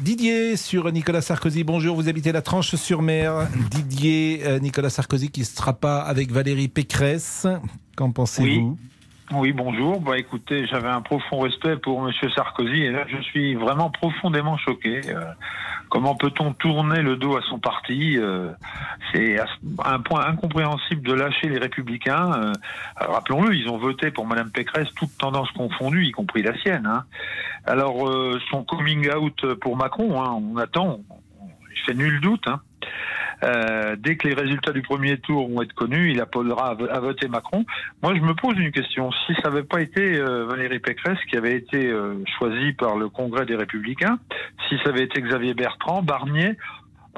Didier sur Nicolas Sarkozy. Bonjour, vous habitez la Tranche-sur-Mer. Didier, euh, Nicolas Sarkozy qui ne sera pas avec Valérie Pécresse. Qu'en pensez-vous? Bonjour. Bah, écoutez, j'avais un profond respect pour Monsieur Sarkozy et là, je suis vraiment profondément choqué. Euh, comment peut-on tourner le dos à son parti euh, C'est un point incompréhensible de lâcher les Républicains. Euh, rappelons-le, ils ont voté pour Madame Pécresse, toutes tendances confondues, y compris la sienne. Hein. Alors, son coming out pour Macron, hein, on attend. Il fait nul doute. Hein. Euh, dès que les résultats du premier tour vont être connus, il appellera à, voter Macron. Moi, je me pose une question. Si ça n'avait pas été euh, Valérie Pécresse qui avait été euh, choisie par le Congrès des Républicains, si ça avait été Xavier Bertrand, Barnier,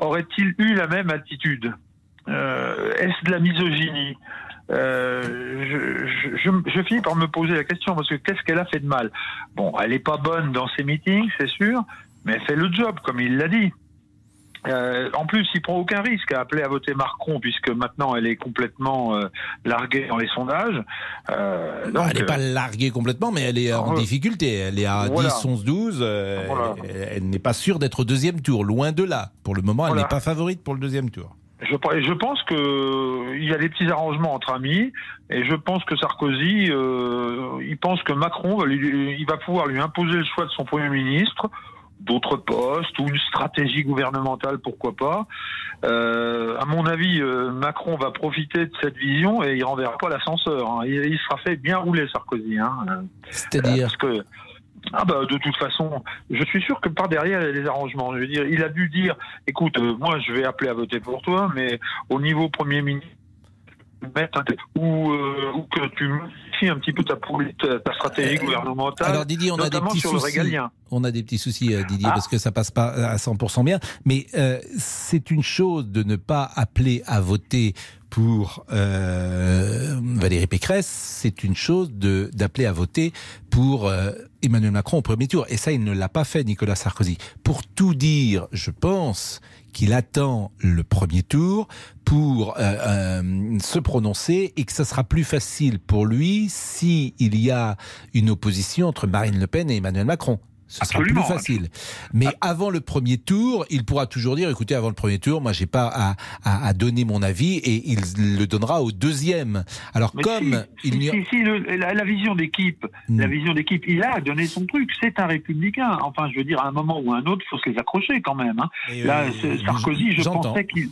aurait-il eu la même attitude? Est-ce de la misogynie? Je, je, je, finis par me poser la question parce que qu'est-ce qu'elle a fait de mal? Bon, elle n'est pas bonne dans ses meetings, c'est sûr, mais elle fait le job, comme il l'a dit. Euh, en plus, il prend aucun risque à appeler à voter Macron puisque maintenant elle est complètement euh, larguée dans les sondages. Euh, elle n'est pas larguée complètement, mais elle est en difficulté. Elle est à 10, 11, 12. Elle n'est pas sûre d'être au deuxième tour, loin de là. Pour le moment, elle n'est pas favorite pour le deuxième tour. Je, je pense qu'il y a des petits arrangements entre amis, et je pense que Sarkozy, il pense que Macron, il va pouvoir lui imposer le choix de son premier ministre d'autres postes ou une stratégie gouvernementale, pourquoi pas. Euh, à mon avis, euh, Macron va profiter de cette vision et il renverra pas l'ascenseur. Hein. Il, sera fait bien rouler Sarkozy. Hein. C'est-à-dire Parce que ah bah de toute façon, je suis sûr que par derrière il y a des arrangements. Je veux dire, il a dû dire, écoute, euh, moi je vais appeler à voter pour toi, mais au niveau premier ministre ou, euh, ou que tu modifies un petit peu ta, ta stratégie euh, gouvernementale. Alors Didier, on a des petits soucis. On a des petits soucis, Didier, ah. parce que ça passe pas à 100% bien. Mais euh, c'est une chose de ne pas appeler à voter pour euh, Valérie Pécresse, c'est une chose d'appeler à voter pour euh, Emmanuel Macron au premier tour. Et ça, il ne l'a pas fait, Nicolas Sarkozy. Pour tout dire, je pense qu'il attend le premier tour pour euh, euh, se prononcer et que ça sera plus facile pour lui s'il y a une opposition entre Marine Le Pen et Emmanuel Macron. Ce sera plus facile. Mais ah. avant le premier tour, il pourra toujours dire, écoutez, avant le premier tour, moi, j'ai pas à, à, donner mon avis et il le donnera au deuxième. Alors, comme il si, si, la, vision d'équipe, la hmm. vision d'équipe, il a donné son truc. C'est un républicain. Enfin, je veux dire, à un moment ou à un autre, il faut se les accrocher quand même. Hein. Là, euh, Sarkozy, je pensais qu'il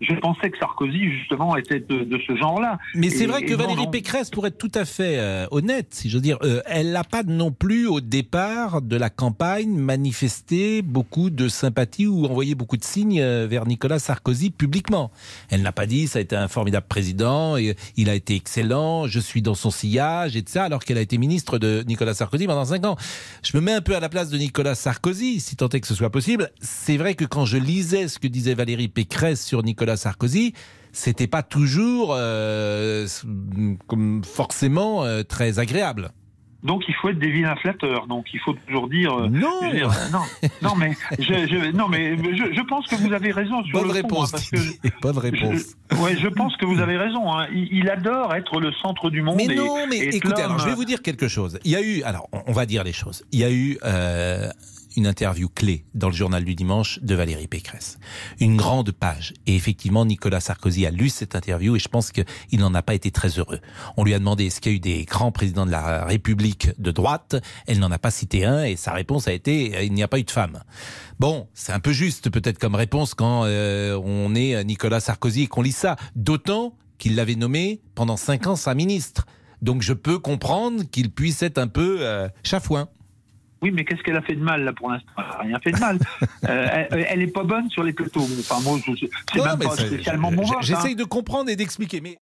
je pensais que Sarkozy, justement, était de, ce genre-là. Mais c'est vrai que Valérie Pécresse, pour être tout à fait euh, honnête, si je veux dire, euh, elle n'a pas non plus, au départ de la campagne, manifesté beaucoup de sympathie ou envoyé beaucoup de signes euh, vers Nicolas Sarkozy publiquement. Elle n'a pas dit, ça a été un formidable président, et, il a été excellent, je suis dans son sillage, et ça, alors qu'elle a été ministre de Nicolas Sarkozy pendant cinq ans. Je me mets un peu à la place de Nicolas Sarkozy, si tant est que ce soit possible. C'est vrai que quand je lisais ce que disait Valérie Pécresse sur Nicolas Sarkozy, c'était pas toujours euh, comme forcément euh, très agréable. Donc il faut être des vilains flatteurs. Donc il faut toujours dire. Euh, non. non, non, mais je, non, mais je, pense que vous avez raison sur Bonne le réponse. Fond, hein, Bonne réponse. Ouais, je pense que vous avez raison. Hein. Il, adore être le centre du monde. Mais non, mais écoutez, alors je vais vous dire quelque chose. Il y a eu, alors on va dire les choses. Il y a eu une interview clé dans le journal du dimanche de Valérie Pécresse. Une grande page. Et effectivement, Nicolas Sarkozy a lu cette interview et je pense qu'il n'en a pas été très heureux. On lui a demandé est-ce qu'il y a eu des grands présidents de la République de droite? Elle n'en a pas cité un et sa réponse a été il n'y a pas eu de femme. Bon, c'est un peu juste peut-être comme réponse quand euh, on est Nicolas Sarkozy et qu'on lit ça. D'autant qu'il l'avait nommé pendant cinq ans sa ministre. Donc je peux comprendre qu'il puisse être un peu euh, chafouin. Oui, mais qu'est-ce qu'elle a fait de mal là pour l'instant? Elle n'a rien fait de mal. euh, elle, n'est pas bonne sur les plateaux. Enfin, moi, c'est même pas spécialement mon. J'essaye hein. de comprendre et d'expliquer, mais.